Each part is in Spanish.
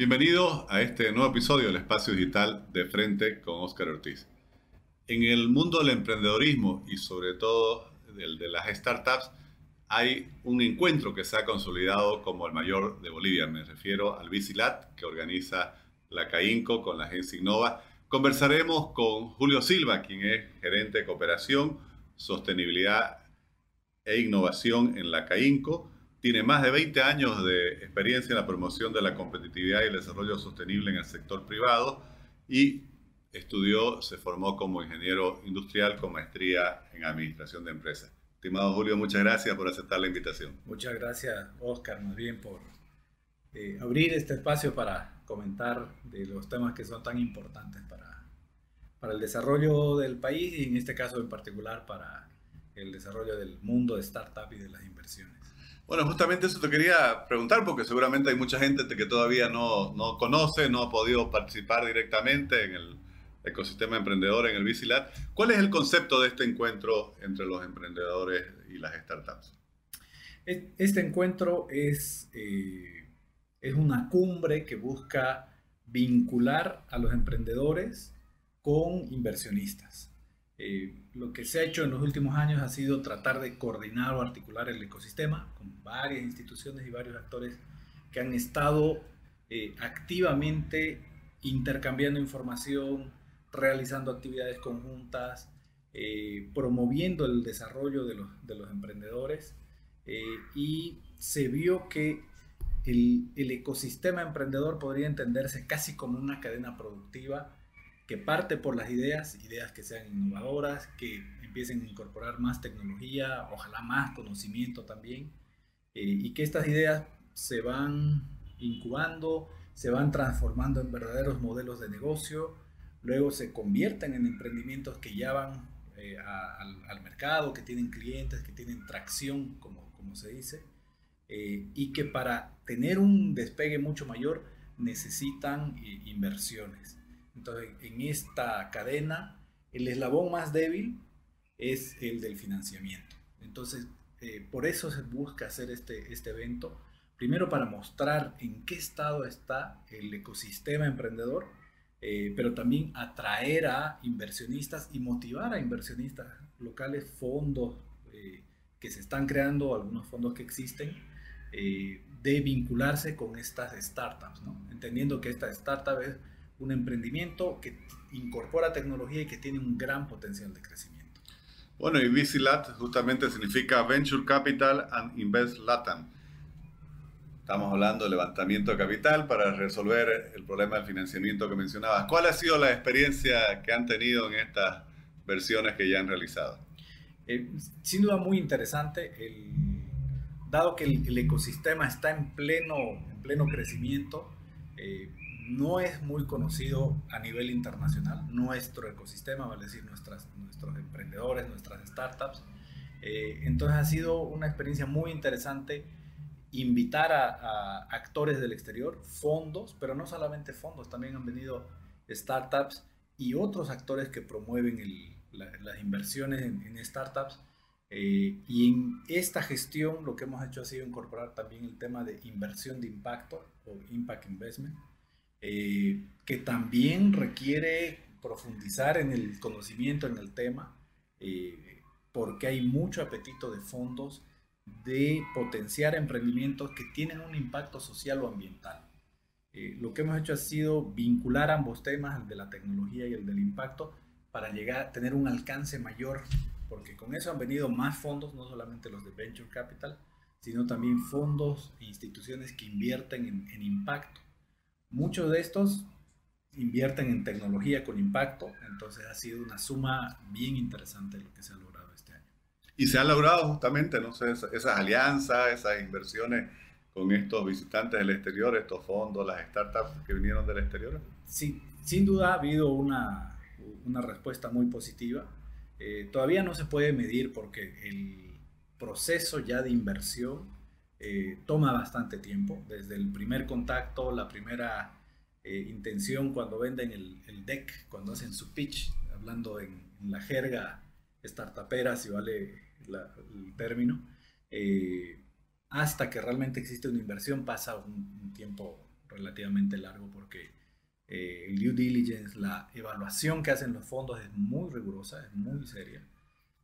Bienvenidos a este nuevo episodio del Espacio Digital de Frente con Oscar Ortiz. En el mundo del emprendedorismo y sobre todo del de las startups, hay un encuentro que se ha consolidado como el mayor de Bolivia. Me refiero al Bicilat que organiza la CAINCO con la agencia Innova. Conversaremos con Julio Silva, quien es gerente de cooperación, sostenibilidad e innovación en la CAINCO. Tiene más de 20 años de experiencia en la promoción de la competitividad y el desarrollo sostenible en el sector privado y estudió, se formó como ingeniero industrial con maestría en administración de empresas. Estimado Julio, muchas gracias por aceptar la invitación. Muchas gracias, Oscar, más bien por eh, abrir este espacio para comentar de los temas que son tan importantes para, para el desarrollo del país y en este caso en particular para el desarrollo del mundo de startup y de las inversiones. Bueno, justamente eso te quería preguntar porque seguramente hay mucha gente que todavía no, no conoce, no ha podido participar directamente en el ecosistema emprendedor en el Bicilat. ¿Cuál es el concepto de este encuentro entre los emprendedores y las startups? Este encuentro es, eh, es una cumbre que busca vincular a los emprendedores con inversionistas. Eh, lo que se ha hecho en los últimos años ha sido tratar de coordinar o articular el ecosistema con varias instituciones y varios actores que han estado eh, activamente intercambiando información, realizando actividades conjuntas, eh, promoviendo el desarrollo de los, emprendedores y se vio que el, el ecosistema emprendedor podría entenderse casi como una cadena productiva que parte por las ideas, ideas que sean innovadoras, que empiecen a incorporar más tecnología, ojalá más conocimiento también, eh, y que estas ideas se van incubando, se van transformando en verdaderos modelos de negocio, luego se convierten en emprendimientos que ya van eh, al, mercado, que tienen clientes, que tienen tracción, como, se dice, eh, y que para tener un despegue mucho mayor necesitan inversiones. Entonces, en esta cadena, el eslabón más débil es el del financiamiento. Entonces, eh, por eso se busca hacer este, este evento, primero para mostrar en qué estado está el ecosistema emprendedor, eh, pero también atraer a inversionistas y motivar a inversionistas locales, fondos eh, que se están creando, algunos fondos que existen, de vincularse con estas startups, entendiendo que esta startup es un emprendimiento que incorpora tecnología y que tiene un gran potencial de crecimiento. Bueno, y VCLAT justamente significa Venture Capital and Invest Latam. Estamos hablando de levantamiento de capital para resolver el problema del financiamiento que mencionabas. ¿Cuál ha sido la experiencia que han tenido en estas versiones que ya han realizado? Eh, sin duda muy interesante, dado que el, ecosistema está en pleno, en pleno crecimiento, eh, no es muy conocido a nivel internacional, nuestro ecosistema, vale decir, nuestras, nuestros emprendedores, nuestras startups. Eh, entonces ha sido una experiencia muy interesante invitar a, actores del exterior, fondos, pero no solamente fondos, también han venido startups y otros actores que promueven las inversiones en, startups. Eh, y en esta gestión lo que hemos hecho ha sido incorporar también el tema de inversión de impacto o impact investment eh, que también requiere profundizar en el conocimiento, en el tema, eh, porque hay mucho apetito de fondos de potenciar emprendimientos que tienen un impacto social o ambiental. Eh, lo que hemos hecho ha sido vincular ambos temas, el de la tecnología y el del impacto, para llegar a tener un alcance mayor, porque con eso han venido más fondos, no solamente los de Venture Capital, sino también fondos e instituciones que invierten en, en impacto Muchos de estos invierten en tecnología con impacto, entonces ha sido una suma bien interesante lo que se ha logrado este año. Y se ha logrado justamente, no sé, esas alianzas, esas inversiones con estos visitantes del exterior, estos fondos, las startups que vinieron del exterior. Sí, sin duda ha habido una, una respuesta muy positiva. Eh, todavía no se puede medir porque el proceso ya de inversión eh, toma bastante tiempo, desde el primer contacto, la primera eh, intención cuando venden el, el, deck, cuando hacen su pitch, hablando en, la jerga startupera, si vale el término, eh, hasta que realmente existe una inversión pasa un, tiempo relativamente largo porque eh, el due diligence, la evaluación que hacen los fondos es muy rigurosa, es muy seria.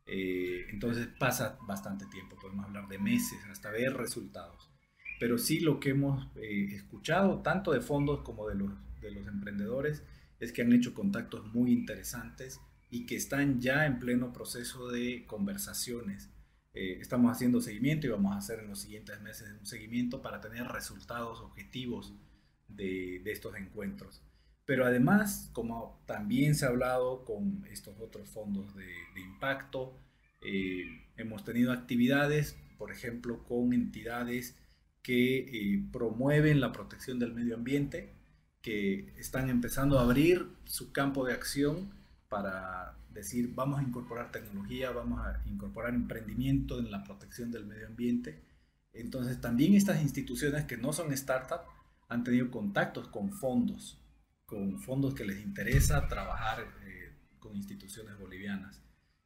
Eh, entonces pasa bastante tiempo, podemos hablar de meses hasta ver resultados. Pero sí lo que hemos eh, escuchado, tanto de fondos como de los, de los emprendedores, es que han hecho contactos muy interesantes y que están ya en pleno proceso de conversaciones. estamos haciendo seguimiento y vamos a hacer en los siguientes meses un seguimiento para tener resultados objetivos de estos encuentros. Pero además, como también se ha hablado con estos otros fondos de, impacto, eh, hemos tenido actividades, por ejemplo, con entidades que eh, promueven la protección del medio ambiente, que están empezando a abrir su campo de acción para decir, vamos a incorporar tecnología, vamos a incorporar emprendimiento en la protección del medio ambiente. Entonces, también estas instituciones que no son startups han tenido contactos con fondos con fondos que les interesa trabajar eh, con instituciones bolivianas.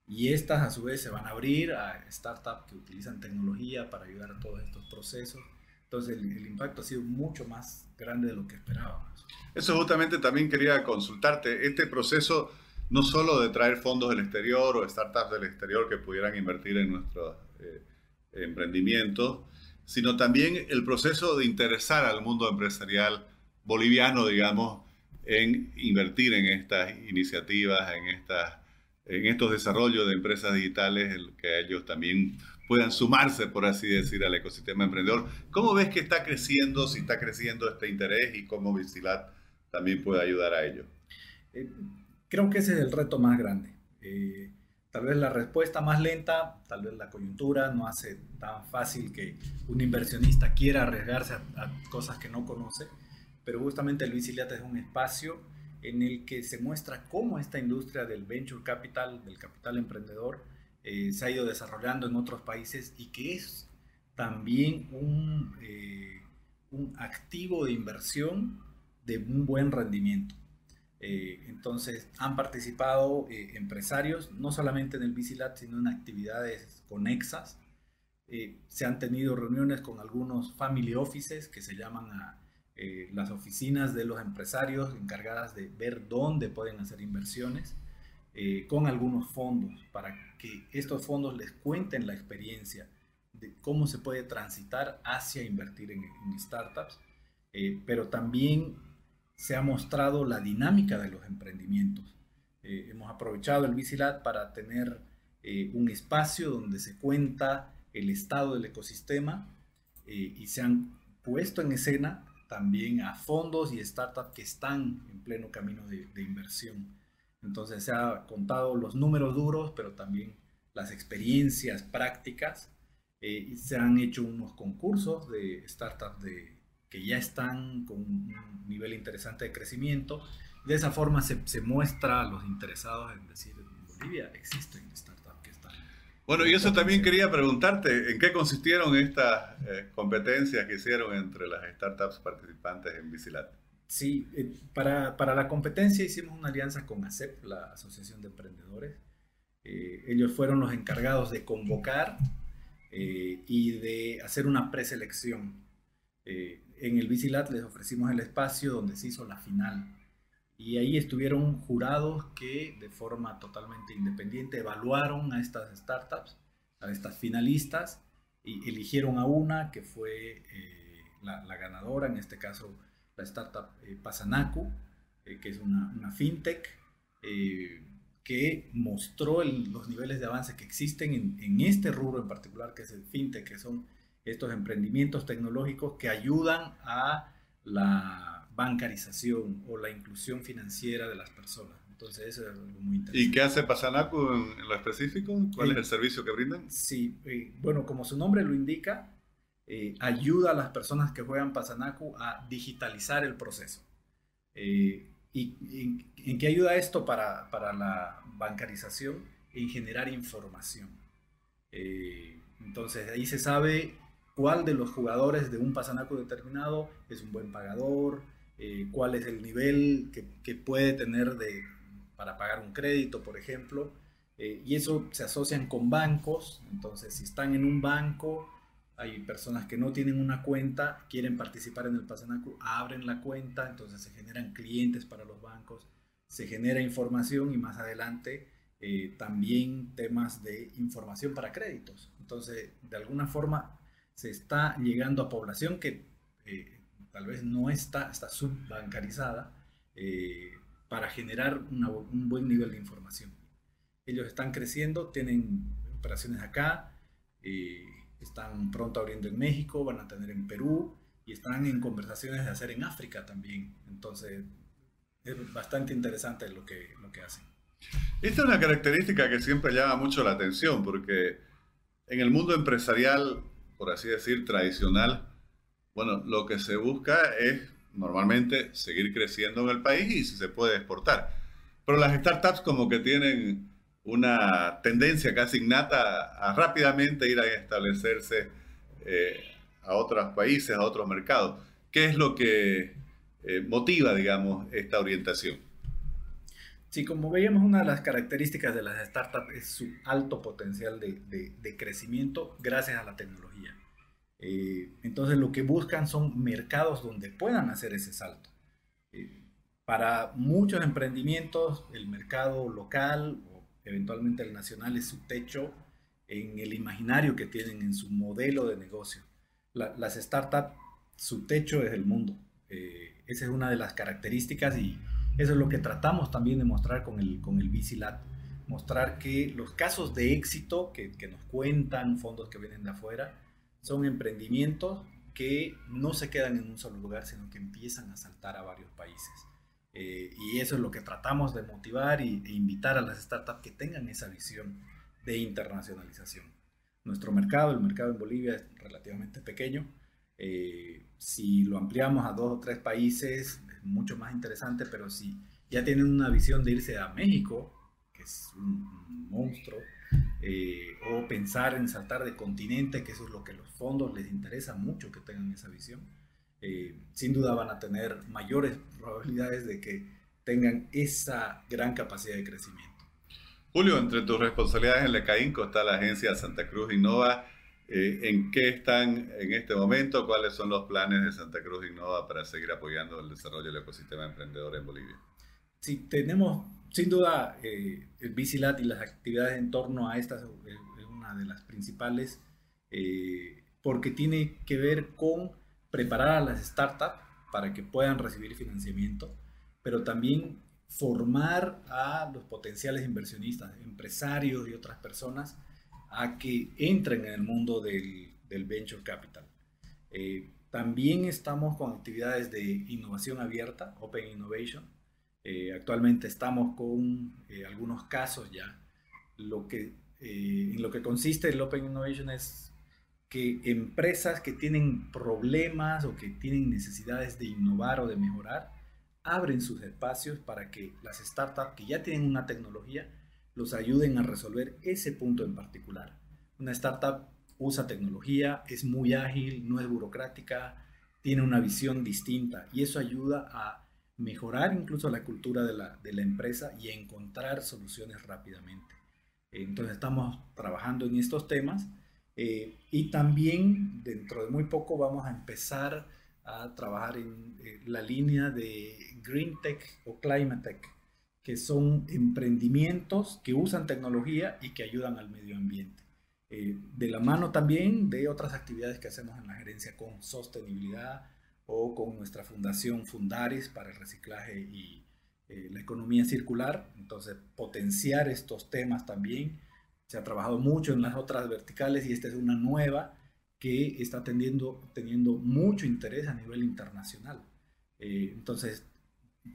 Y estas a su vez se van a abrir a startups que utilizan tecnología para ayudar a todos estos procesos. Entonces el, el impacto ha sido mucho más grande de lo que esperábamos. Eso justamente también quería consultarte. Este proceso no solo de traer fondos del exterior o startups del exterior que pudieran invertir en nuestros eh, emprendimientos, sino también el proceso de interesar al mundo empresarial boliviano, digamos, en invertir en estas iniciativas, en, estas, en estos desarrollos de empresas digitales, en que ellos también puedan sumarse, por así decir, al ecosistema emprendedor. ¿Cómo ves que está creciendo, si está creciendo este interés y cómo Visilat también puede ayudar a ello? Eh, creo que ese es el reto más grande. Eh, tal vez la respuesta más lenta, tal vez la coyuntura no hace tan fácil que un inversionista quiera arriesgarse a, a cosas que no conoce pero justamente el Biciliata es un espacio en el que se muestra cómo esta industria del venture capital, del capital emprendedor, eh, se ha ido desarrollando en otros países y que es también un, eh, un activo de inversión de un buen rendimiento. Eh, entonces han participado empresarios, no solamente en el Bicilat, sino en actividades conexas. se han tenido reuniones con algunos family offices que se llaman a, eh, las oficinas de los empresarios encargadas de ver dónde pueden hacer inversiones eh, con algunos fondos para que estos fondos les cuenten la experiencia de cómo se puede transitar hacia invertir en, startups, eh, pero también se ha mostrado la dinámica de los emprendimientos. hemos aprovechado el Bicilat para tener un espacio donde se cuenta el estado del ecosistema y se han puesto en escena también a fondos y startups que están en pleno camino de, inversión. Entonces se ha contado los números duros, pero también las experiencias prácticas. Eh, y se han hecho unos concursos de startups de, que ya están con un nivel interesante de crecimiento. De esa forma se, se muestra a los interesados en decir, en Bolivia existen startups bueno, y eso también quería preguntarte, ¿en qué consistieron estas eh, competencias que hicieron entre las startups participantes en Bicilat? Sí, eh, para, para, la competencia hicimos una alianza con ACEP, la Asociación de Emprendedores. Eh, ellos fueron los encargados de convocar y de hacer una preselección. en el Bicilat les ofrecimos el espacio donde se hizo la final y ahí estuvieron jurados que de forma totalmente independiente evaluaron a estas startups, a estas finalistas, y eligieron a una que fue eh, la, ganadora, en este caso la startup eh, Pasanaku, eh, que es una, fintech, que mostró los niveles de avance que existen en, en, este rubro en particular, que es el fintech, que son estos emprendimientos tecnológicos que ayudan a la bancarización o la inclusión financiera de las personas. Entonces, eso es muy interesante. ¿Y qué hace Pasanacu en, lo específico? ¿Cuál es el servicio que brindan? Sí, eh, bueno, como su nombre lo indica, eh, ayuda a las personas que juegan Pasanacu a digitalizar el proceso. Eh, ¿Y en, qué ayuda esto para, para, la bancarización? En generar información. entonces, ahí se sabe cuál de los jugadores de un Pasanacu determinado es un buen pagador, eh, cuál es el nivel que, puede tener de, para pagar un crédito, por ejemplo. Eh, y eso se asocian con bancos. Entonces, si están en un banco, hay personas que no tienen una cuenta, quieren participar en el Pasanacu, abren la cuenta, entonces se generan clientes para los bancos, se genera información y más adelante eh, también temas de información para créditos. Entonces, de alguna forma se está llegando a población que tal vez no está, está subbancarizada eh, para generar un buen nivel de información. Ellos están creciendo, tienen operaciones acá, eh, están pronto abriendo en México, van a tener en Perú y están en conversaciones de hacer en África también. Entonces, es bastante interesante lo que, lo que hacen. Esta es una característica que siempre llama mucho la atención porque en el mundo empresarial, por así decir, tradicional, bueno, lo que se busca es normalmente seguir creciendo en el país y si se puede exportar. Pero las startups como que tienen una tendencia casi innata a rápidamente ir a establecerse eh, a otros países, a otros mercados. ¿Qué es lo que eh, motiva, digamos, esta orientación? Sí, como veíamos, una de las características de las startups es su alto potencial de crecimiento gracias a la tecnología. Eh, entonces lo que buscan son mercados donde puedan hacer ese salto. Eh, para muchos emprendimientos, el mercado local o eventualmente el nacional es su techo en el imaginario que tienen en su modelo de negocio. las startups, su techo es el mundo. Eh, esa es una de las características y eso es lo que tratamos también de mostrar con el, con el Mostrar que los casos de éxito que, que nos cuentan fondos que vienen de afuera, son emprendimientos que no se quedan en un solo lugar, sino que empiezan a saltar a varios países. Eh, y eso es lo que tratamos de motivar y, e invitar a las startups que tengan esa visión de internacionalización. Nuestro mercado, el mercado en Bolivia es relativamente pequeño. Eh, si lo ampliamos a dos o tres países, es mucho más interesante, pero si ya tienen una visión de irse a México, que es un monstruo, eh, o pensar en saltar de continente, que eso es lo que los fondos les interesa mucho que tengan esa visión, eh, sin duda van a tener mayores probabilidades de que tengan esa gran capacidad de crecimiento. Julio, entre tus responsabilidades en Lecainco está la agencia Santa Cruz Innova. Eh, ¿En qué están en este momento? ¿Cuáles son los planes de Santa Cruz Innova para seguir apoyando el desarrollo del ecosistema emprendedor en Bolivia? Sí, tenemos sin duda, eh, el Bicilat y las actividades en torno a estas es una de las principales eh, porque tiene que ver con preparar a las startups para que puedan recibir financiamiento, pero también formar a los potenciales inversionistas, empresarios y otras personas a que entren en el mundo del, venture capital. Eh, también estamos con actividades de innovación abierta, Open Innovation, eh, actualmente estamos con eh, algunos casos ya. Lo que, eh, en lo que consiste el Open Innovation es que empresas que tienen problemas o que tienen necesidades de innovar o de mejorar, abren sus espacios para que las startups que ya tienen una tecnología los ayuden a resolver ese punto en particular. Una startup usa tecnología, es muy ágil, no es burocrática, tiene una visión distinta y eso ayuda a mejorar incluso la cultura de la, de la empresa y encontrar soluciones rápidamente. Entonces estamos trabajando en estos temas eh, y también dentro de muy poco vamos a empezar a trabajar en eh, la línea de Green Tech o Climate Tech, que son emprendimientos que usan tecnología y que ayudan al medio ambiente. Eh, de la mano también de otras actividades que hacemos en la gerencia con sostenibilidad, o con nuestra fundación Fundaris para el reciclaje y eh, la economía circular. Entonces, potenciar estos temas también. Se ha trabajado mucho en las otras verticales y esta es una nueva que está teniendo, teniendo mucho interés a nivel internacional. Eh, entonces,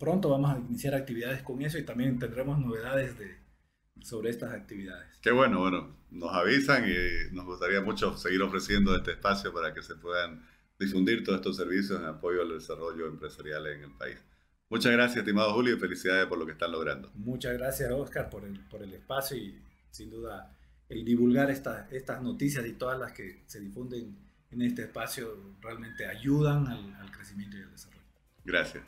pronto vamos a iniciar actividades con eso y también tendremos novedades de, sobre estas actividades. Qué bueno, bueno, nos avisan y nos gustaría mucho seguir ofreciendo este espacio para que se puedan difundir todos estos servicios en apoyo al desarrollo empresarial en el país. Muchas gracias, estimado Julio, y felicidades por lo que están logrando. Muchas gracias, Oscar, por el, por el espacio y sin duda el divulgar estas estas noticias y todas las que se difunden en este espacio realmente ayudan al, al crecimiento y al desarrollo. Gracias.